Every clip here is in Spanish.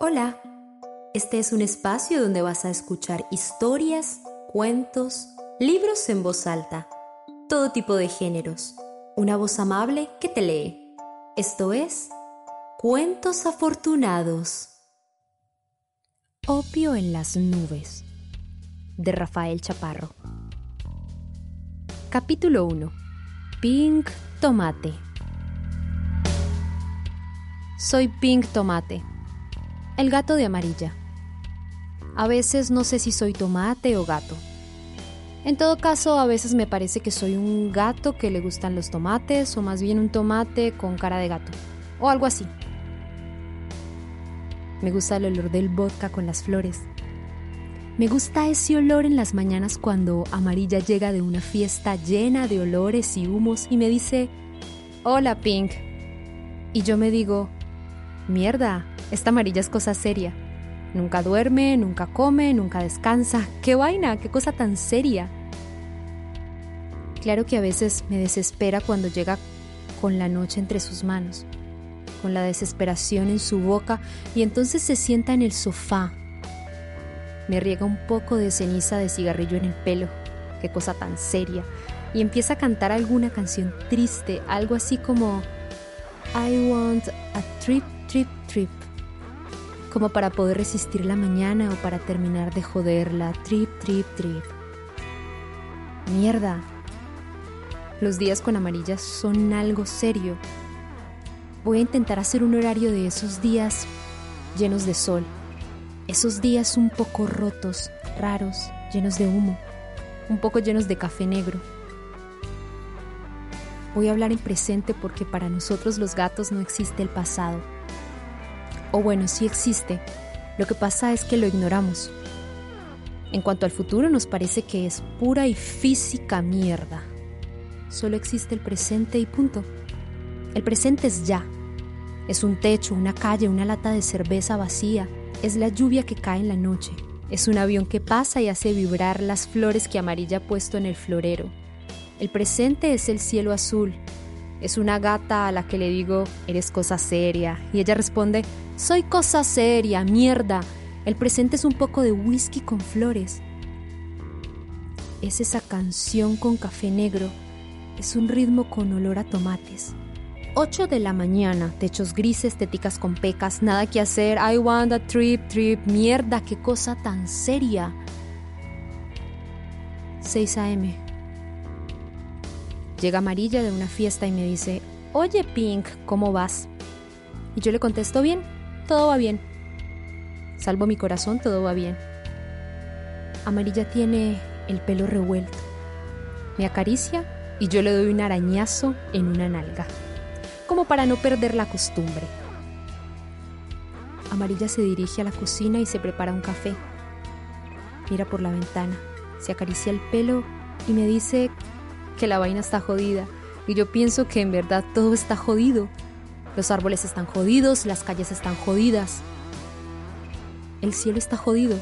Hola, este es un espacio donde vas a escuchar historias, cuentos, libros en voz alta, todo tipo de géneros, una voz amable que te lee. Esto es Cuentos Afortunados. Opio en las nubes, de Rafael Chaparro. Capítulo 1. Pink Tomate. Soy Pink Tomate el gato de amarilla. A veces no sé si soy tomate o gato. En todo caso, a veces me parece que soy un gato que le gustan los tomates o más bien un tomate con cara de gato. O algo así. Me gusta el olor del vodka con las flores. Me gusta ese olor en las mañanas cuando Amarilla llega de una fiesta llena de olores y humos y me dice, Hola Pink. Y yo me digo, Mierda, esta amarilla es cosa seria. Nunca duerme, nunca come, nunca descansa. ¡Qué vaina! ¡Qué cosa tan seria! Claro que a veces me desespera cuando llega con la noche entre sus manos, con la desesperación en su boca y entonces se sienta en el sofá. Me riega un poco de ceniza de cigarrillo en el pelo. ¡Qué cosa tan seria! Y empieza a cantar alguna canción triste, algo así como I want a trip, trip, trip como para poder resistir la mañana o para terminar de joderla. Trip, trip, trip. Mierda. Los días con amarillas son algo serio. Voy a intentar hacer un horario de esos días llenos de sol. Esos días un poco rotos, raros, llenos de humo, un poco llenos de café negro. Voy a hablar en presente porque para nosotros los gatos no existe el pasado o bueno, sí existe. Lo que pasa es que lo ignoramos. En cuanto al futuro nos parece que es pura y física mierda. Solo existe el presente y punto. El presente es ya. Es un techo, una calle, una lata de cerveza vacía. Es la lluvia que cae en la noche. Es un avión que pasa y hace vibrar las flores que amarilla ha puesto en el florero. El presente es el cielo azul, es una gata a la que le digo, eres cosa seria. Y ella responde, soy cosa seria, mierda. El presente es un poco de whisky con flores. Es esa canción con café negro. Es un ritmo con olor a tomates. 8 de la mañana, techos grises, teticas con pecas, nada que hacer. I want a trip, trip, mierda, qué cosa tan seria. 6 a.m. Llega Amarilla de una fiesta y me dice, oye Pink, ¿cómo vas? Y yo le contesto, bien, todo va bien. Salvo mi corazón, todo va bien. Amarilla tiene el pelo revuelto. Me acaricia y yo le doy un arañazo en una nalga, como para no perder la costumbre. Amarilla se dirige a la cocina y se prepara un café. Mira por la ventana, se acaricia el pelo y me dice que la vaina está jodida. Y yo pienso que en verdad todo está jodido. Los árboles están jodidos, las calles están jodidas. El cielo está jodido.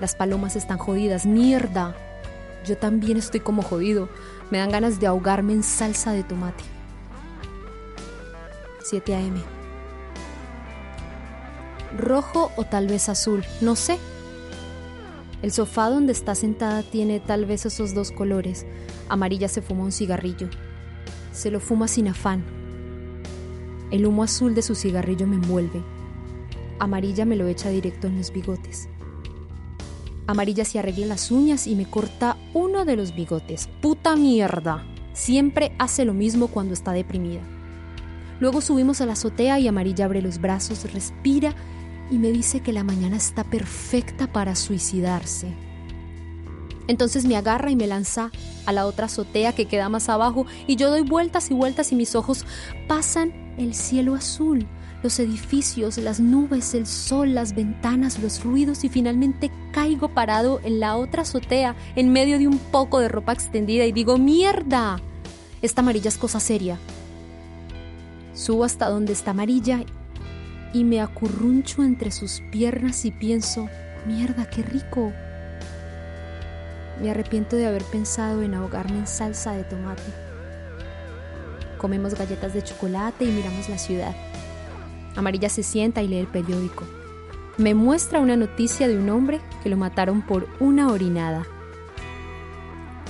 Las palomas están jodidas. Mierda. Yo también estoy como jodido. Me dan ganas de ahogarme en salsa de tomate. 7 a.m. Rojo o tal vez azul, no sé. El sofá donde está sentada tiene tal vez esos dos colores. Amarilla se fuma un cigarrillo. Se lo fuma sin afán. El humo azul de su cigarrillo me envuelve. Amarilla me lo echa directo en los bigotes. Amarilla se arregla las uñas y me corta uno de los bigotes. ¡Puta mierda! Siempre hace lo mismo cuando está deprimida. Luego subimos a la azotea y Amarilla abre los brazos, respira y me dice que la mañana está perfecta para suicidarse. Entonces me agarra y me lanza a la otra azotea que queda más abajo y yo doy vueltas y vueltas y mis ojos pasan el cielo azul, los edificios, las nubes, el sol, las ventanas, los ruidos y finalmente caigo parado en la otra azotea en medio de un poco de ropa extendida y digo, mierda, esta amarilla es cosa seria. Subo hasta donde está amarilla y me acurruncho entre sus piernas y pienso, mierda, qué rico. Me arrepiento de haber pensado en ahogarme en salsa de tomate. Comemos galletas de chocolate y miramos la ciudad. Amarilla se sienta y lee el periódico. Me muestra una noticia de un hombre que lo mataron por una orinada.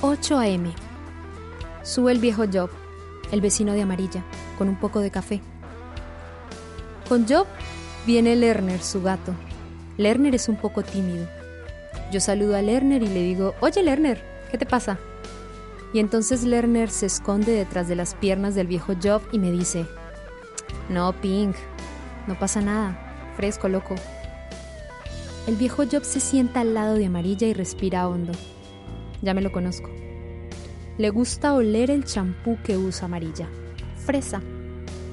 8 a.m. Sube el viejo Job, el vecino de Amarilla, con un poco de café. Con Job viene Lerner, su gato. Lerner es un poco tímido. Yo saludo a Lerner y le digo, oye Lerner, ¿qué te pasa? Y entonces Lerner se esconde detrás de las piernas del viejo Job y me dice, no, Pink, no pasa nada, fresco, loco. El viejo Job se sienta al lado de Amarilla y respira hondo. Ya me lo conozco. Le gusta oler el champú que usa Amarilla. Fresa.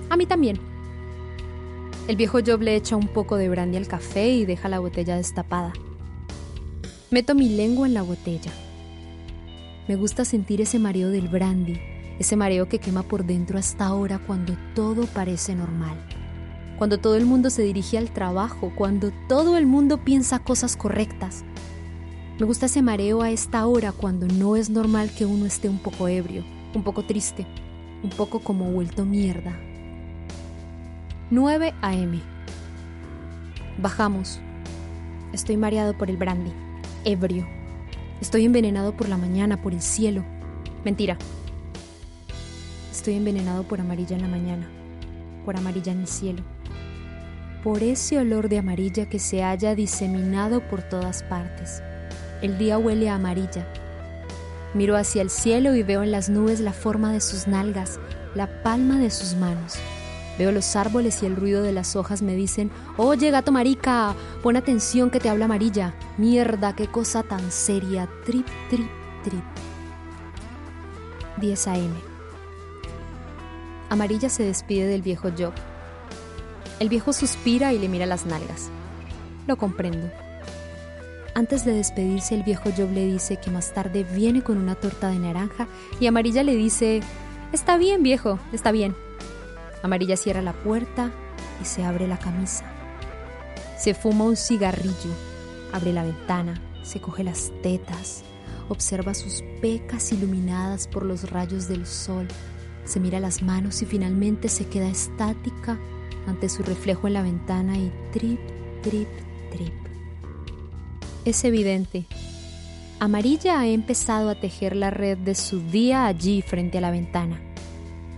A mí también. El viejo Job le echa un poco de brandy al café y deja la botella destapada. Meto mi lengua en la botella. Me gusta sentir ese mareo del brandy, ese mareo que quema por dentro hasta ahora cuando todo parece normal. Cuando todo el mundo se dirige al trabajo, cuando todo el mundo piensa cosas correctas. Me gusta ese mareo a esta hora cuando no es normal que uno esté un poco ebrio, un poco triste, un poco como vuelto mierda, 9 a.m. Bajamos. Estoy mareado por el brandy, ebrio. Estoy envenenado por la mañana, por el cielo. Mentira. Estoy envenenado por amarilla en la mañana, por amarilla en el cielo. Por ese olor de amarilla que se haya diseminado por todas partes. El día huele a amarilla. Miro hacia el cielo y veo en las nubes la forma de sus nalgas, la palma de sus manos. Veo los árboles y el ruido de las hojas me dicen, oye gato marica, pon atención que te habla amarilla. Mierda, qué cosa tan seria. Trip, trip, trip. 10 a.m. Amarilla se despide del viejo Job. El viejo suspira y le mira las nalgas. Lo comprendo. Antes de despedirse, el viejo Job le dice que más tarde viene con una torta de naranja y Amarilla le dice, está bien viejo, está bien. Amarilla cierra la puerta y se abre la camisa. Se fuma un cigarrillo, abre la ventana, se coge las tetas, observa sus pecas iluminadas por los rayos del sol, se mira las manos y finalmente se queda estática ante su reflejo en la ventana y trip, trip, trip. Es evidente. Amarilla ha empezado a tejer la red de su día allí frente a la ventana.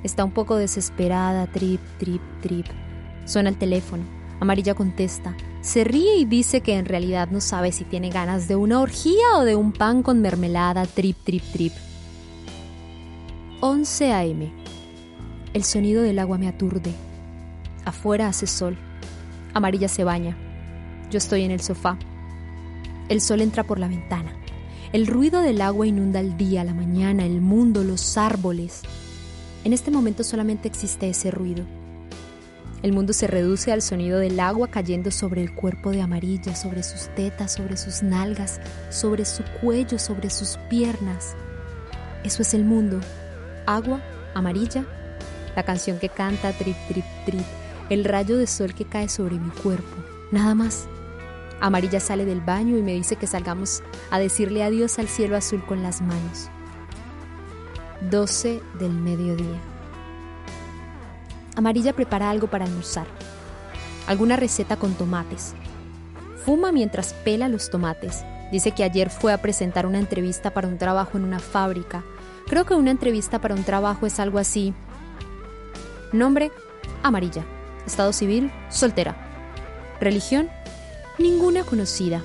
Está un poco desesperada, trip, trip, trip. Suena el teléfono. Amarilla contesta. Se ríe y dice que en realidad no sabe si tiene ganas de una orgía o de un pan con mermelada, trip, trip, trip. 11 a.m. El sonido del agua me aturde. Afuera hace sol. Amarilla se baña. Yo estoy en el sofá. El sol entra por la ventana. El ruido del agua inunda el día, la mañana, el mundo, los árboles. En este momento solamente existe ese ruido. El mundo se reduce al sonido del agua cayendo sobre el cuerpo de amarilla, sobre sus tetas, sobre sus nalgas, sobre su cuello, sobre sus piernas. Eso es el mundo. Agua, amarilla, la canción que canta trip, trip, trip, el rayo de sol que cae sobre mi cuerpo. Nada más. Amarilla sale del baño y me dice que salgamos a decirle adiós al cielo azul con las manos. 12 del mediodía. Amarilla prepara algo para almorzar. Alguna receta con tomates. Fuma mientras pela los tomates. Dice que ayer fue a presentar una entrevista para un trabajo en una fábrica. Creo que una entrevista para un trabajo es algo así. Nombre, amarilla. Estado civil, soltera. Religión, ninguna conocida.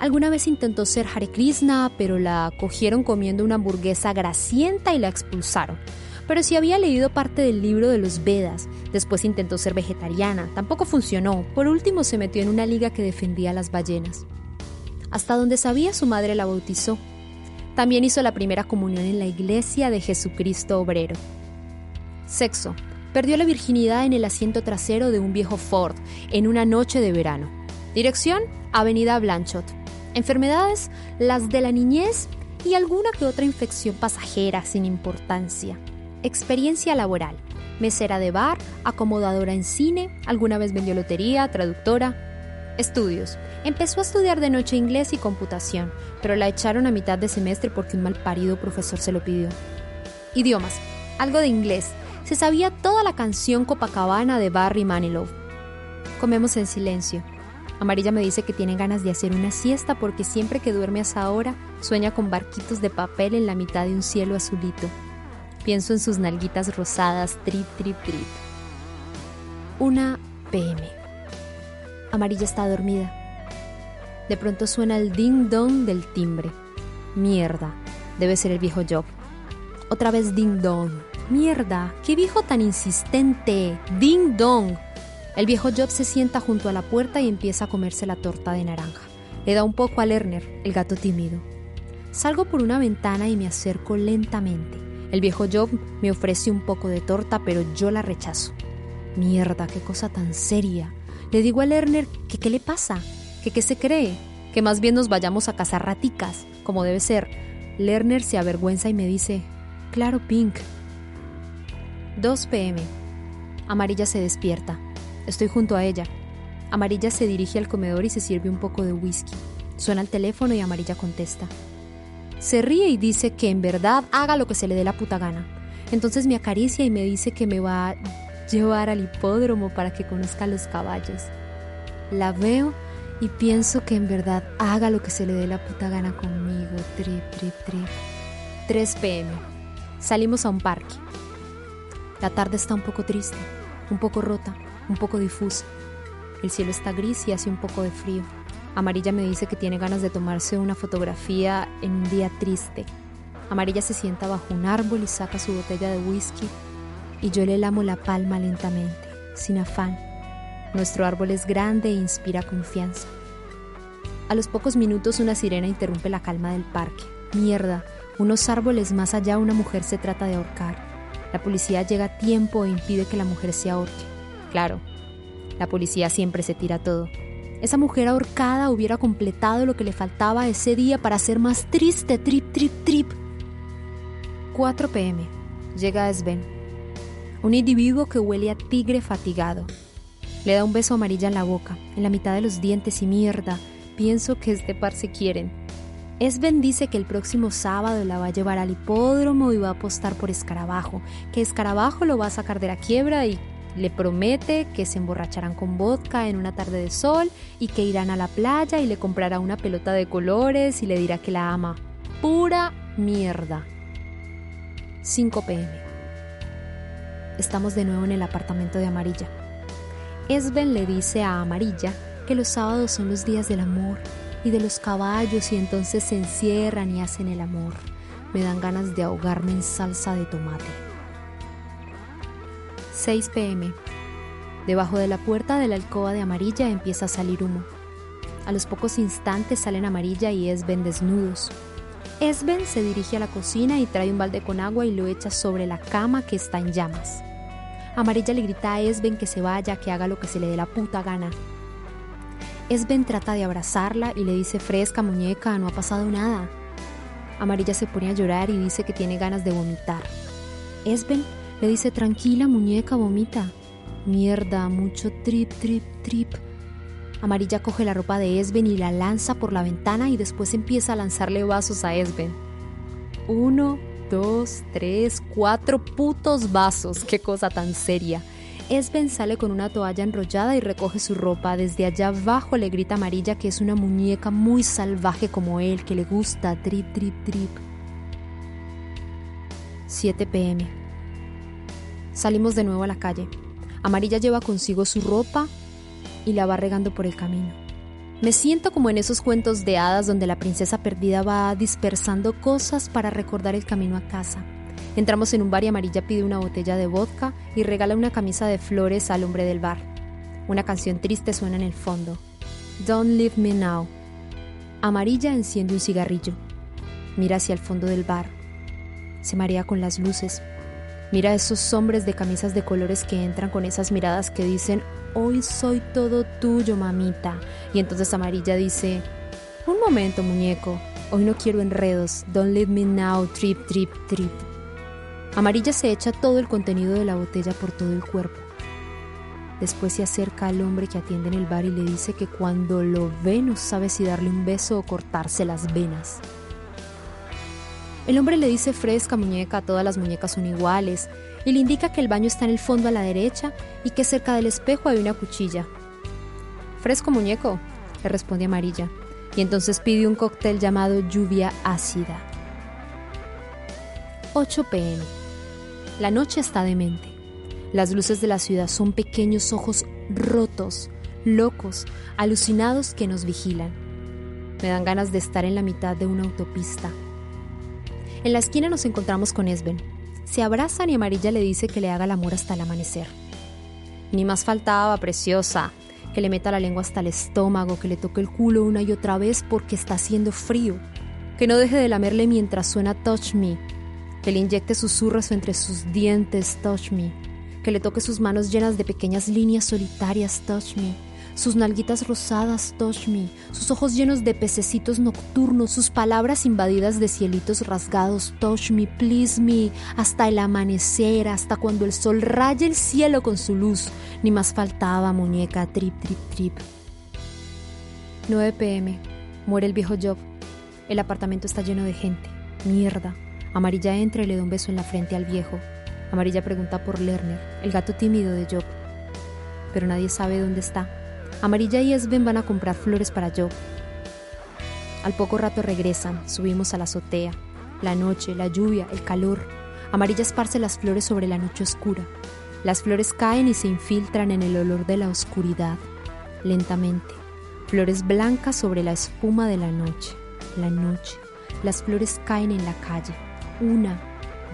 Alguna vez intentó ser Hare Krishna, pero la cogieron comiendo una hamburguesa grasienta y la expulsaron. Pero si había leído parte del libro de los Vedas, después intentó ser vegetariana, tampoco funcionó. Por último se metió en una liga que defendía a las ballenas. Hasta donde sabía su madre la bautizó. También hizo la primera comunión en la iglesia de Jesucristo Obrero. Sexo. Perdió la virginidad en el asiento trasero de un viejo Ford en una noche de verano. Dirección, Avenida Blanchot. Enfermedades, las de la niñez y alguna que otra infección pasajera sin importancia. Experiencia laboral. Mesera de bar, acomodadora en cine, alguna vez vendió lotería, traductora. Estudios. Empezó a estudiar de noche inglés y computación, pero la echaron a mitad de semestre porque un malparido profesor se lo pidió. Idiomas. Algo de inglés. Se sabía toda la canción Copacabana de Barry Manilow. Comemos en silencio. Amarilla me dice que tiene ganas de hacer una siesta porque siempre que duerme a esa hora sueña con barquitos de papel en la mitad de un cielo azulito. Pienso en sus nalguitas rosadas, trip, trip, trip. Una PM. Amarilla está dormida. De pronto suena el ding dong del timbre. Mierda, debe ser el viejo Job. Otra vez ding dong. Mierda, qué viejo tan insistente. Ding dong. El viejo Job se sienta junto a la puerta y empieza a comerse la torta de naranja. Le da un poco a Lerner, el gato tímido. Salgo por una ventana y me acerco lentamente. El viejo Job me ofrece un poco de torta, pero yo la rechazo. Mierda, qué cosa tan seria. Le digo a Lerner que qué le pasa, que qué se cree, que más bien nos vayamos a cazar raticas, como debe ser. Lerner se avergüenza y me dice, claro, Pink. 2 pm. Amarilla se despierta. Estoy junto a ella. Amarilla se dirige al comedor y se sirve un poco de whisky. Suena el teléfono y Amarilla contesta. Se ríe y dice que en verdad haga lo que se le dé la puta gana. Entonces me acaricia y me dice que me va a llevar al hipódromo para que conozca los caballos. La veo y pienso que en verdad haga lo que se le dé la puta gana conmigo. Trip, trip, trip. 3 pm. Salimos a un parque. La tarde está un poco triste, un poco rota un poco difusa. El cielo está gris y hace un poco de frío. Amarilla me dice que tiene ganas de tomarse una fotografía en un día triste. Amarilla se sienta bajo un árbol y saca su botella de whisky y yo le lamo la palma lentamente, sin afán. Nuestro árbol es grande e inspira confianza. A los pocos minutos una sirena interrumpe la calma del parque. Mierda, unos árboles más allá una mujer se trata de ahorcar. La policía llega a tiempo e impide que la mujer se ahorque. Claro, la policía siempre se tira todo. Esa mujer ahorcada hubiera completado lo que le faltaba ese día para ser más triste, trip, trip, trip. 4 pm. Llega Sven. Un individuo que huele a tigre fatigado. Le da un beso amarilla en la boca, en la mitad de los dientes y mierda. Pienso que este par se quieren. Sven dice que el próximo sábado la va a llevar al hipódromo y va a apostar por Escarabajo, que Escarabajo lo va a sacar de la quiebra y le promete que se emborracharán con vodka en una tarde de sol y que irán a la playa y le comprará una pelota de colores y le dirá que la ama. Pura mierda. 5 pm. Estamos de nuevo en el apartamento de Amarilla. Esben le dice a Amarilla que los sábados son los días del amor y de los caballos y entonces se encierran y hacen el amor. Me dan ganas de ahogarme en salsa de tomate. 6 pm. Debajo de la puerta de la alcoba de amarilla empieza a salir humo. A los pocos instantes salen amarilla y Esben desnudos. Esben se dirige a la cocina y trae un balde con agua y lo echa sobre la cama que está en llamas. Amarilla le grita a Esben que se vaya, que haga lo que se le dé la puta gana. Esben trata de abrazarla y le dice fresca muñeca, no ha pasado nada. Amarilla se pone a llorar y dice que tiene ganas de vomitar. Esben le dice, tranquila muñeca, vomita. Mierda, mucho trip, trip, trip. Amarilla coge la ropa de Esben y la lanza por la ventana y después empieza a lanzarle vasos a Esben. Uno, dos, tres, cuatro putos vasos. Qué cosa tan seria. Esben sale con una toalla enrollada y recoge su ropa. Desde allá abajo le grita Amarilla que es una muñeca muy salvaje como él, que le gusta trip, trip, trip. 7 pm. Salimos de nuevo a la calle. Amarilla lleva consigo su ropa y la va regando por el camino. Me siento como en esos cuentos de hadas donde la princesa perdida va dispersando cosas para recordar el camino a casa. Entramos en un bar y Amarilla pide una botella de vodka y regala una camisa de flores al hombre del bar. Una canción triste suena en el fondo. Don't leave me now. Amarilla enciende un cigarrillo. Mira hacia el fondo del bar. Se marea con las luces. Mira a esos hombres de camisas de colores que entran con esas miradas que dicen, hoy soy todo tuyo, mamita. Y entonces Amarilla dice, un momento, muñeco, hoy no quiero enredos, don't leave me now, trip, trip, trip. Amarilla se echa todo el contenido de la botella por todo el cuerpo. Después se acerca al hombre que atiende en el bar y le dice que cuando lo ve no sabe si darle un beso o cortarse las venas. El hombre le dice fresca muñeca, todas las muñecas son iguales, y le indica que el baño está en el fondo a la derecha y que cerca del espejo hay una cuchilla. Fresco muñeco, le responde Amarilla, y entonces pide un cóctel llamado lluvia ácida. 8 pm. La noche está demente. Las luces de la ciudad son pequeños ojos rotos, locos, alucinados que nos vigilan. Me dan ganas de estar en la mitad de una autopista, en la esquina nos encontramos con Esben. Se abrazan y Amarilla le dice que le haga el amor hasta el amanecer. Ni más faltaba, preciosa, que le meta la lengua hasta el estómago, que le toque el culo una y otra vez porque está haciendo frío, que no deje de lamerle mientras suena Touch Me, que le inyecte susurros entre sus dientes Touch Me, que le toque sus manos llenas de pequeñas líneas solitarias Touch Me, sus nalguitas rosadas, touch me, sus ojos llenos de pececitos nocturnos, sus palabras invadidas de cielitos rasgados, touch me, please me, hasta el amanecer, hasta cuando el sol raye el cielo con su luz. Ni más faltaba, muñeca, trip, trip, trip. 9 pm. Muere el viejo Job. El apartamento está lleno de gente. Mierda. Amarilla entra y le da un beso en la frente al viejo. Amarilla pregunta por Lerner, el gato tímido de Job. Pero nadie sabe dónde está. Amarilla y Esben van a comprar flores para Joe. Al poco rato regresan, subimos a la azotea. La noche, la lluvia, el calor. Amarilla esparce las flores sobre la noche oscura. Las flores caen y se infiltran en el olor de la oscuridad, lentamente. Flores blancas sobre la espuma de la noche. La noche. Las flores caen en la calle. Una,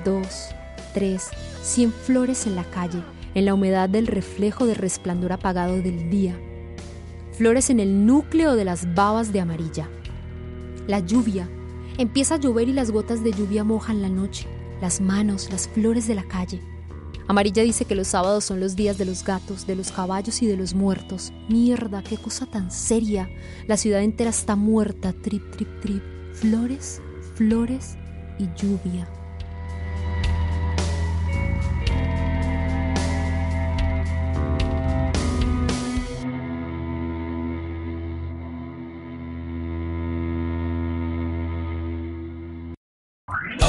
dos, tres, cien flores en la calle, en la humedad del reflejo de resplandor apagado del día flores en el núcleo de las babas de amarilla. La lluvia. Empieza a llover y las gotas de lluvia mojan la noche, las manos, las flores de la calle. Amarilla dice que los sábados son los días de los gatos, de los caballos y de los muertos. Mierda, qué cosa tan seria. La ciudad entera está muerta. Trip, trip, trip. Flores, flores y lluvia.